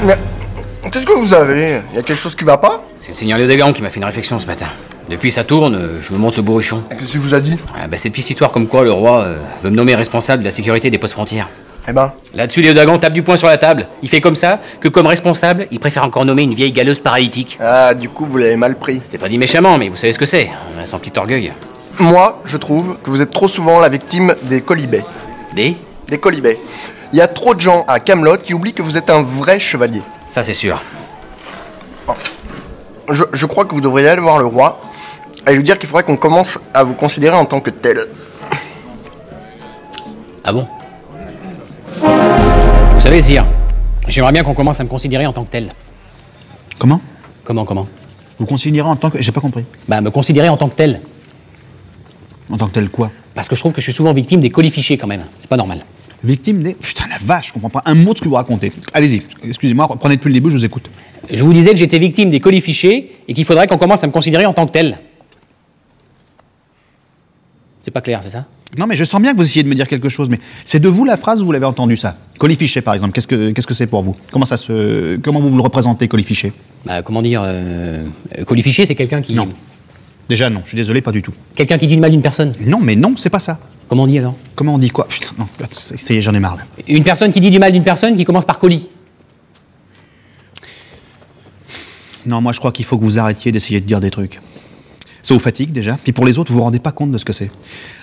Mais qu'est-ce que vous avez? Il y a quelque chose qui va pas? C'est le seigneur Léodagan qui m'a fait une réflexion ce matin. Depuis ça tourne, je me monte le bourrichon. Qu'est-ce qu'il vous a dit Ah bah cette petite histoire comme quoi le roi euh, veut me nommer responsable de la sécurité des postes frontières. Eh ben, Là-dessus, Léodagan tape du poing sur la table. Il fait comme ça que comme responsable, il préfère encore nommer une vieille galeuse paralytique. ah, du coup, vous l'avez mal pris. C'était pas dit méchamment, mais vous savez ce que c'est. On a son petit orgueil. Moi, je trouve que vous êtes trop souvent la victime des colibets. Des? Des colibets. Il y a trop de gens à Camelot qui oublient que vous êtes un vrai chevalier. Ça, c'est sûr. Je, je crois que vous devriez aller voir le roi et lui dire qu'il faudrait qu'on commence à vous considérer en tant que tel. Ah bon Vous savez, Sire, j'aimerais bien qu'on commence à me considérer en tant que tel. Comment Comment, comment Vous considérez en tant que. J'ai pas compris. Bah, me considérer en tant que tel. En tant que tel quoi Parce que je trouve que je suis souvent victime des colifichés quand même. C'est pas normal. Victime des. Putain la vache, je comprends pas un mot de ce que vous racontez. Allez-y, excusez-moi, reprenez depuis le début, je vous écoute. Je vous disais que j'étais victime des colifichés et qu'il faudrait qu'on commence à me considérer en tant que tel. C'est pas clair, c'est ça Non mais je sens bien que vous essayez de me dire quelque chose, mais c'est de vous la phrase ou vous l'avez entendu ça? Colifiché par exemple, qu'est-ce que c'est pour vous? Comment ça se comment vous vous le représentez colifiché Bah, comment dire euh, Colifiché, c'est quelqu'un qui. Non. Déjà non, je suis désolé, pas du tout. Quelqu'un qui dit du mal d'une personne? Non mais non, c'est pas ça. Comment on dit alors? Comment on dit quoi? Putain, non, ça y est, j'en ai marre là. Une personne qui dit du mal d'une personne qui commence par colis. Non, moi je crois qu'il faut que vous arrêtiez d'essayer de dire des trucs. Ça vous fatigue déjà. Puis pour les autres, vous vous rendez pas compte de ce que c'est.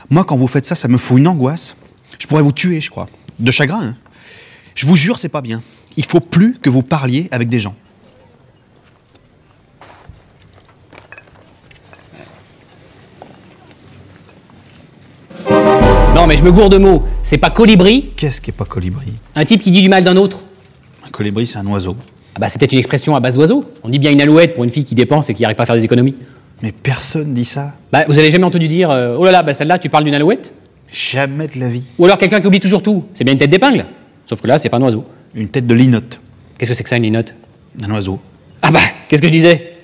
Moi, quand vous faites ça, ça me fout une angoisse. Je pourrais vous tuer, je crois. De chagrin. Hein. Je vous jure, c'est pas bien. Il faut plus que vous parliez avec des gens. Non, mais je me gourde de mots. C'est pas colibri Qu'est-ce qui est pas colibri? Un type qui dit du mal d'un autre. Un colibri, c'est un oiseau. Ah bah, c'est peut-être une expression à base d'oiseau. On dit bien une alouette pour une fille qui dépense et qui n'arrive pas à faire des économies. Mais personne dit ça. Bah vous avez jamais entendu dire euh, oh là là, bah celle-là tu parles d'une alouette? Jamais de la vie. Ou alors quelqu'un qui oublie toujours tout. C'est bien une tête d'épingle. Sauf que là, c'est pas un oiseau. Une tête de linotte. Qu'est-ce que c'est que ça, une linotte? Un oiseau. Ah bah, qu'est-ce que je disais?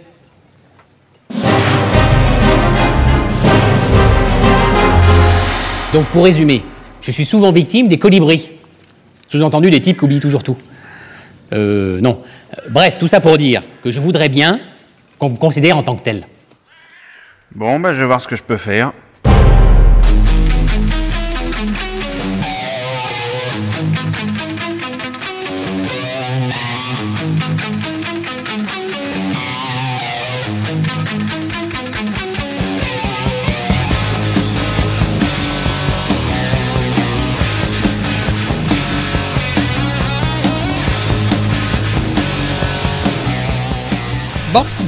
Donc pour résumer, je suis souvent victime des colibris. Sous-entendu des types qui oublient toujours tout. Euh, non. Bref, tout ça pour dire que je voudrais bien qu'on me considère en tant que tel. Bon, bah, je vais voir ce que je peux faire.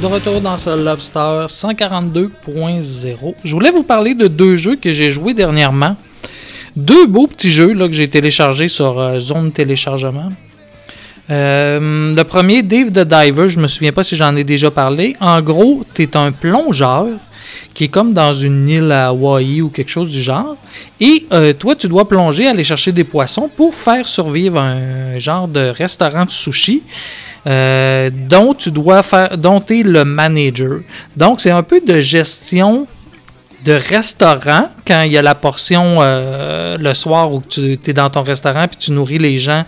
De retour dans ce Lobster 142.0. Je voulais vous parler de deux jeux que j'ai joués dernièrement. Deux beaux petits jeux là, que j'ai téléchargés sur euh, Zone Téléchargement. Euh, le premier, Dave the Diver, je me souviens pas si j'en ai déjà parlé. En gros, tu es un plongeur qui est comme dans une île à Hawaï ou quelque chose du genre. Et euh, toi, tu dois plonger, aller chercher des poissons pour faire survivre un genre de restaurant de sushi. Euh, dont tu dois faire, dont tu es le manager. Donc, c'est un peu de gestion de restaurant quand il y a la portion euh, le soir où tu es dans ton restaurant puis tu nourris les gens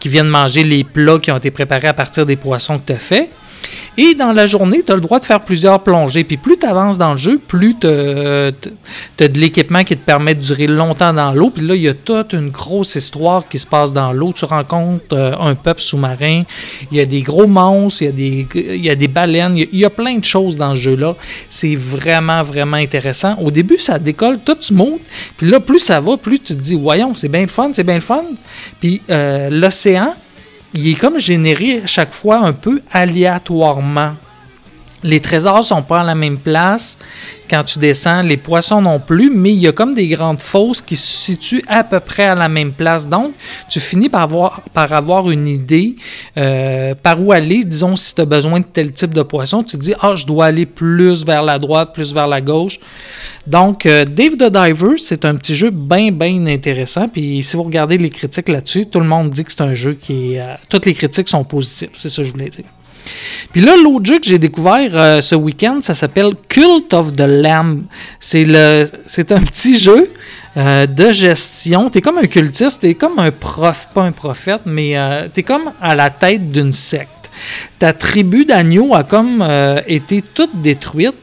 qui viennent manger les plats qui ont été préparés à partir des poissons que tu as fait. Et dans la journée, tu as le droit de faire plusieurs plongées. Puis plus tu avances dans le jeu, plus tu as de l'équipement qui te permet de durer longtemps dans l'eau. Puis là, il y a toute une grosse histoire qui se passe dans l'eau. Tu rencontres euh, un peuple sous-marin. Il y a des gros monstres, il y a des, il y a des baleines. Il y a, plein de choses dans ce jeu-là. C'est vraiment, vraiment intéressant. Au début, ça décolle tout smooth. Puis là, plus ça va, plus tu te dis, voyons, c'est bien le fun, c'est bien le fun. Puis euh, l'océan, il est comme généré chaque fois un peu aléatoirement. Les trésors sont pas à la même place quand tu descends, les poissons non plus, mais il y a comme des grandes fosses qui se situent à peu près à la même place. Donc, tu finis par avoir, une idée euh, par où aller. Disons, si tu as besoin de tel type de poisson, tu te dis, ah, je dois aller plus vers la droite, plus vers la gauche. Donc, euh, Dave the Diver, c'est un petit jeu bien, bien intéressant. Puis, si vous regardez les critiques là-dessus, tout le monde dit que c'est un jeu qui est. euh, toutes les critiques sont positives. C'est ça que je voulais dire. Puis là, l'autre jeu que j'ai découvert euh, ce week-end, ça s'appelle Cult of the Lamb. C'est un petit jeu euh, de gestion. T'es comme un cultiste, t'es comme un prof, pas un prophète, mais euh, t'es comme à la tête d'une secte. Ta tribu d'agneaux a comme été toute détruite.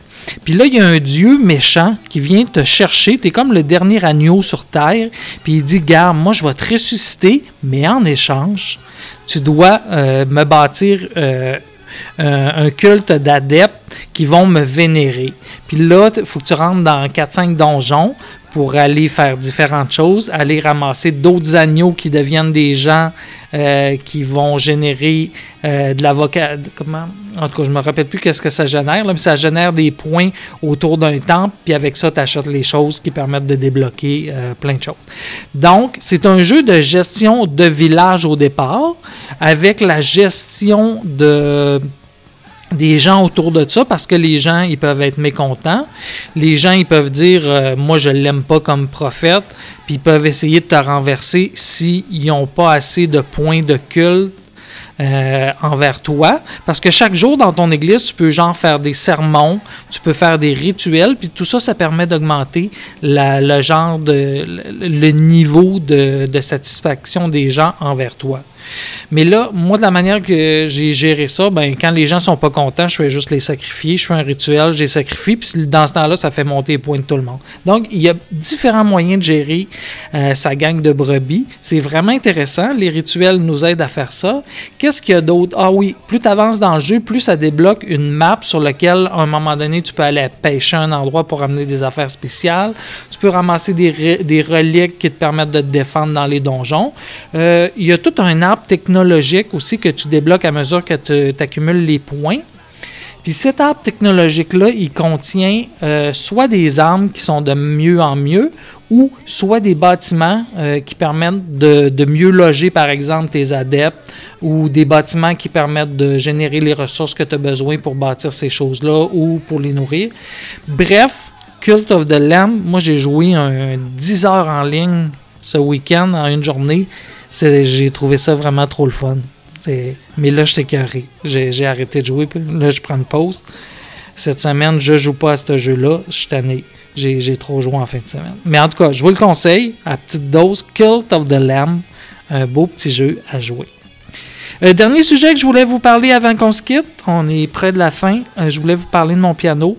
Puis là, il y a un dieu méchant qui vient te chercher. Tu es comme le dernier agneau sur Terre. Puis il dit, garde, moi, je vais te ressusciter, mais en échange, tu dois me bâtir euh, un, un culte d'adeptes qui vont me vénérer. Puis là, il faut que tu rentres dans 4-5 donjons pour aller faire différentes choses, aller ramasser d'autres agneaux qui deviennent des gens euh, qui vont générer euh, de l'avocat. Comment? En tout cas, je me rappelle plus qu'est-ce que ça génère, là, mais ça génère des points autour d'un temple, puis avec ça, tu achètes les choses qui permettent de débloquer euh, plein de choses. Donc, c'est un jeu de gestion de village au départ, avec la gestion de des gens autour de ça parce que les gens ils peuvent être mécontents. Les gens ils peuvent dire euh, moi je l'aime pas comme prophète, puis ils peuvent essayer de te renverser s'ils n'ont pas assez de points de culte euh, envers toi. Parce que chaque jour dans ton église, tu peux genre faire des sermons, tu peux faire des rituels, puis tout ça, ça permet d'augmenter le genre de le, niveau de satisfaction des gens envers toi. Mais là, moi, de la manière que j'ai géré ça, ben, quand les gens sont pas contents, je fais juste les sacrifier. Je fais un rituel, je les sacrifie, puis dans ce temps-là, ça fait monter les points de tout le monde. Donc, il y a différents moyens de gérer euh, sa gang de brebis. C'est vraiment intéressant. Les rituels nous aident à faire ça. Qu'est-ce qu'il y a d'autre? Ah oui, plus tu avances dans le jeu, plus ça débloque une map sur laquelle, à un moment donné, tu peux aller pêcher un endroit pour amener des affaires spéciales. Tu peux ramasser des, re- des reliques qui te permettent de te défendre dans les donjons. Euh, il y a tout un arbre technologique aussi que tu débloques à mesure que tu accumules les points. Puis cet arbre technologique-là, il contient euh, soit des armes qui sont de mieux en mieux, ou soit des bâtiments euh, qui permettent de, mieux loger, par exemple, tes adeptes, ou des bâtiments qui permettent de générer les ressources que tu as besoin pour bâtir ces choses-là ou pour les nourrir. Bref, Cult of the Lamb, moi j'ai joué un, 10 heures en ligne ce week-end, en une journée. J'ai trouvé ça vraiment trop le fun. Mais là, j'étais carré. J'ai arrêté de jouer. Là, je prends une pause. Cette semaine, je joue pas à ce jeu-là. Je suis tanné. J'ai trop joué en fin de semaine. Mais en tout cas, je vous le conseille. À petite dose, Cult of the Lamb. Un beau petit jeu à jouer. Euh, dernier sujet que je voulais vous parler avant qu'on se quitte. On est près de la fin. Euh, je voulais vous parler de mon piano.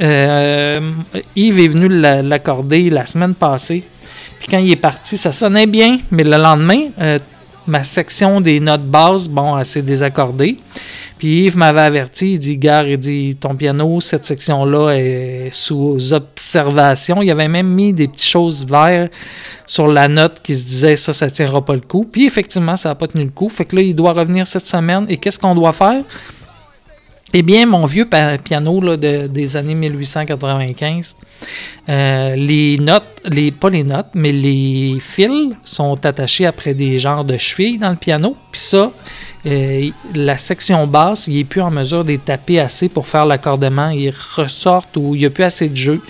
Euh, Yves est venu l'a- l'accorder la semaine passée. Puis quand il est parti, ça sonnait bien, mais le lendemain, euh, ma section des notes basses, bon, elle s'est désaccordée. Puis Yves m'avait averti, il dit, Gare, il dit, ton piano, cette section-là est sous observation. Il avait même mis des petites choses vertes sur la note qui se disait, ça, ça tiendra pas le coup. Puis effectivement, ça n'a pas tenu le coup. Fait que là, il doit revenir cette semaine. Et qu'est-ce qu'on doit faire? Eh bien, mon vieux piano là, de- des années 1895, euh, les notes, les, pas les notes, mais les fils sont attachés après des genres de chevilles dans le piano. Puis ça, euh, la section basse, il n'est plus en mesure de les taper assez pour faire l'accordement. Ils ressortent ou il n'y a plus assez de jeu.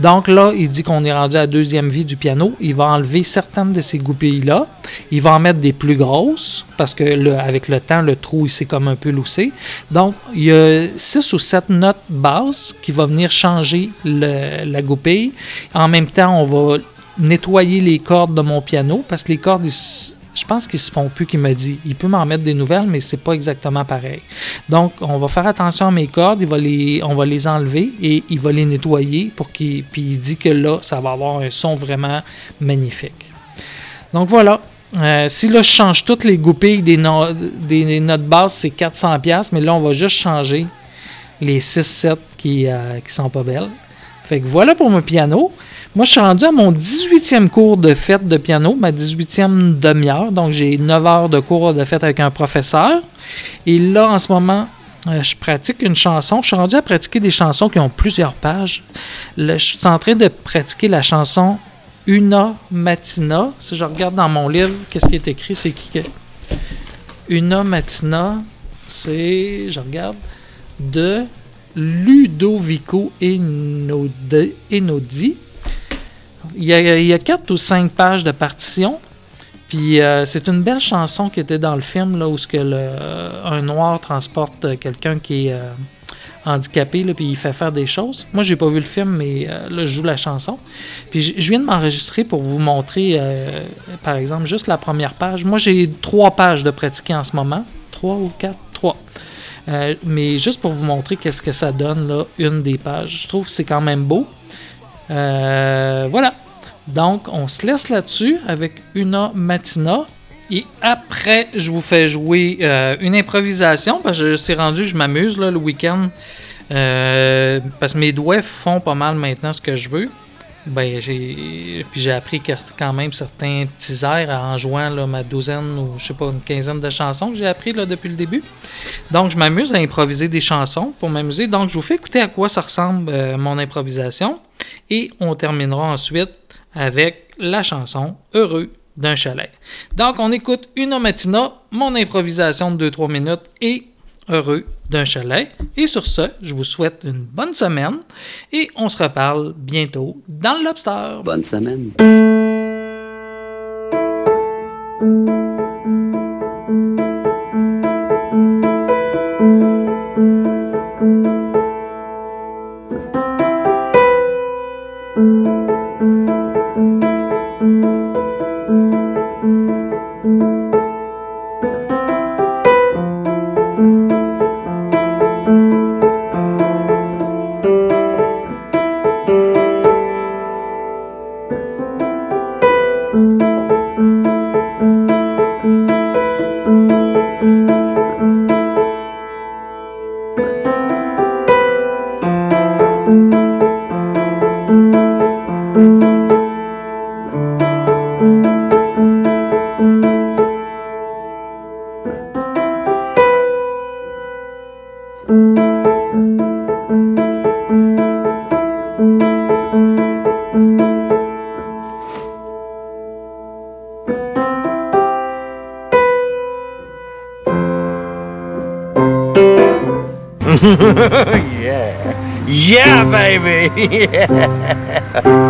Donc là, il dit qu'on est rendu à la deuxième vie du piano. Il va enlever certaines de ces goupilles-là. Il va en mettre des plus grosses parce que le- avec le temps, le trou, il s'est comme un peu loussé. Donc, il y a six ou sept notes basses qui vont venir changer la goupille. En même temps, on va nettoyer les cordes de mon piano parce que les cordes, ils je pense qu'ils se font plus, qu'il me dit. Il peut m'en mettre des nouvelles, mais c'est pas exactement pareil. Donc, on va faire attention à mes cordes, on va les enlever et il va les nettoyer pour qu'il. Puis il dit que là, ça va avoir un son vraiment magnifique. Donc voilà. Euh, si là, je change toutes les goupilles des, no- des notes basses, c'est 400$, piastres, mais là, on va juste changer les 6-7 qui, euh, qui sont pas belles. Fait que voilà pour mon piano. Moi, je suis rendu à mon 18e cours de fête de piano, ma 18e demi-heure. Donc, j'ai 9 heures de cours de fête avec un professeur. Et là, en ce moment, euh, je pratique une chanson. Je suis rendu à pratiquer des chansons qui ont plusieurs pages. Je suis en train de pratiquer la chanson Una Matina. Si je regarde dans mon livre, qu'est-ce qui est écrit? C'est qui. Una Matina, c'est, je regarde, de Ludovico Einaudi. Il y, a, il quatre ou cinq pages de partition. Puis euh, c'est une belle chanson qui était dans le film là, où que le- un noir transporte euh, quelqu'un qui est euh, handicapé, là, puis il fait faire des choses. Moi, j'ai pas vu le film, mais euh, là, je joue la chanson. Puis je viens de m'enregistrer pour vous montrer, euh, par exemple, juste la première page. Moi, j'ai trois pages de pratiquer en ce moment. Trois ou quatre? Trois. Euh, mais juste pour vous montrer qu'est-ce que ça donne, là, une des pages. Je trouve que c'est quand même beau. Euh, voilà. Donc, on se laisse là-dessus avec Una Matina. Et après, je vous fais jouer euh, une improvisation. Parce que c'est rendu, je m'amuse le week-end. Euh, parce que mes doigts font pas mal maintenant ce que je veux. Ben, j'ai, puis j'ai appris quand même certains petits airs en jouant là, ma douzaine ou je sais pas, une quinzaine de chansons que j'ai appris là, depuis le début. Donc, je m'amuse à improviser des chansons pour m'amuser. Donc, je vous fais écouter à quoi ça ressemble euh, mon improvisation. Et on terminera ensuite avec la chanson Heureux d'un chalet. Donc, on écoute une matina, mon improvisation de 2-3 minutes et Heureux d'un chalet. Et sur ce, je vous souhaite une bonne semaine et on se reparle bientôt dans le Lobster. Bonne semaine. yeah.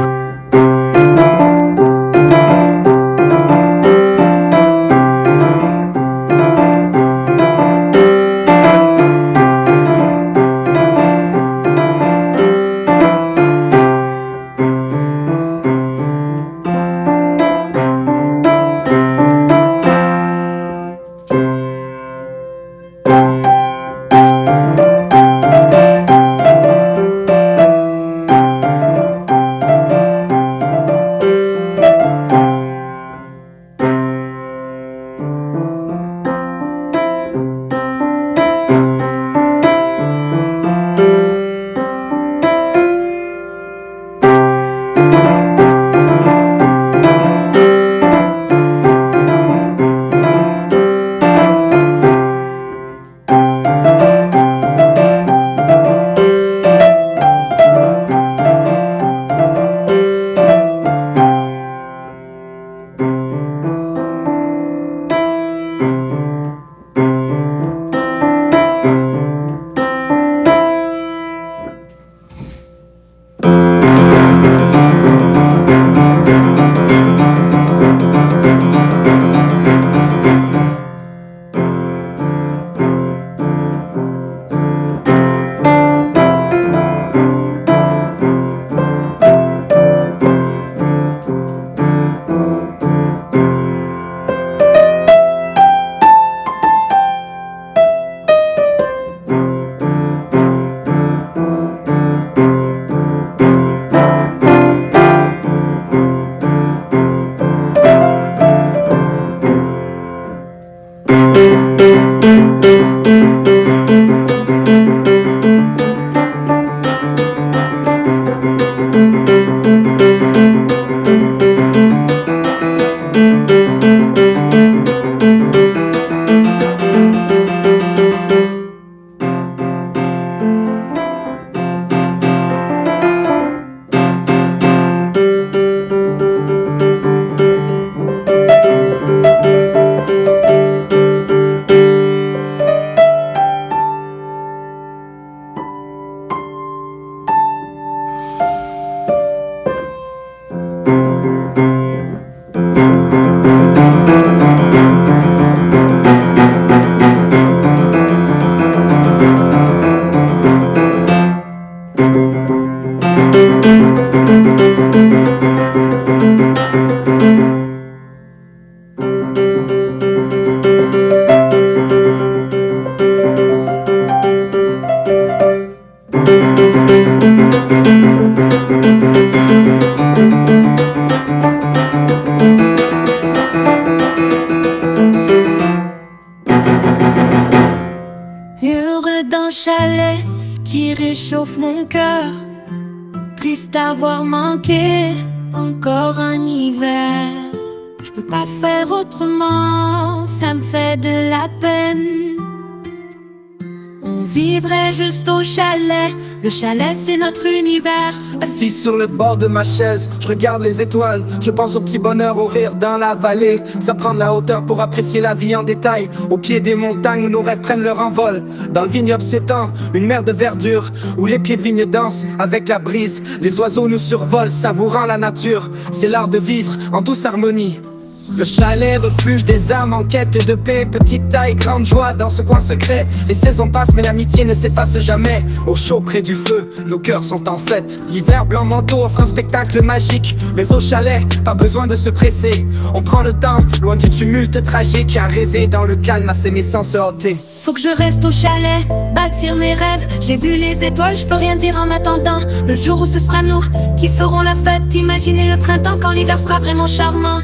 Chalet, le chalet c'est notre univers. Assis sur le bord de ma chaise, je regarde les étoiles, je pense au petit bonheur, au rire dans la vallée. Ça prend de la hauteur pour apprécier la vie en détail. Au pied des montagnes où nos rêves prennent leur envol. Dans le vignoble s'étend une mer de verdure, où les pieds de vigne dansent avec la brise. Les oiseaux nous survolent, savourant la nature. C'est l'art de vivre en douce harmonie. Le chalet, refuge des âmes en quête de paix Petite taille, grande joie dans ce coin secret Les saisons passent mais l'amitié ne s'efface jamais Au chaud près du feu, nos cœurs sont en fête L'hiver blanc manteau offre un spectacle magique Mais au chalet, pas besoin de se presser On prend le temps, loin du tumulte tragique À rêver dans le calme, à s'aimer sans se heurter Faut que je reste au chalet, bâtir mes rêves. J'ai vu les étoiles, je peux rien dire en attendant. Le jour où ce sera nous qui ferons la fête. Imaginez le printemps quand l'hiver sera vraiment charmant.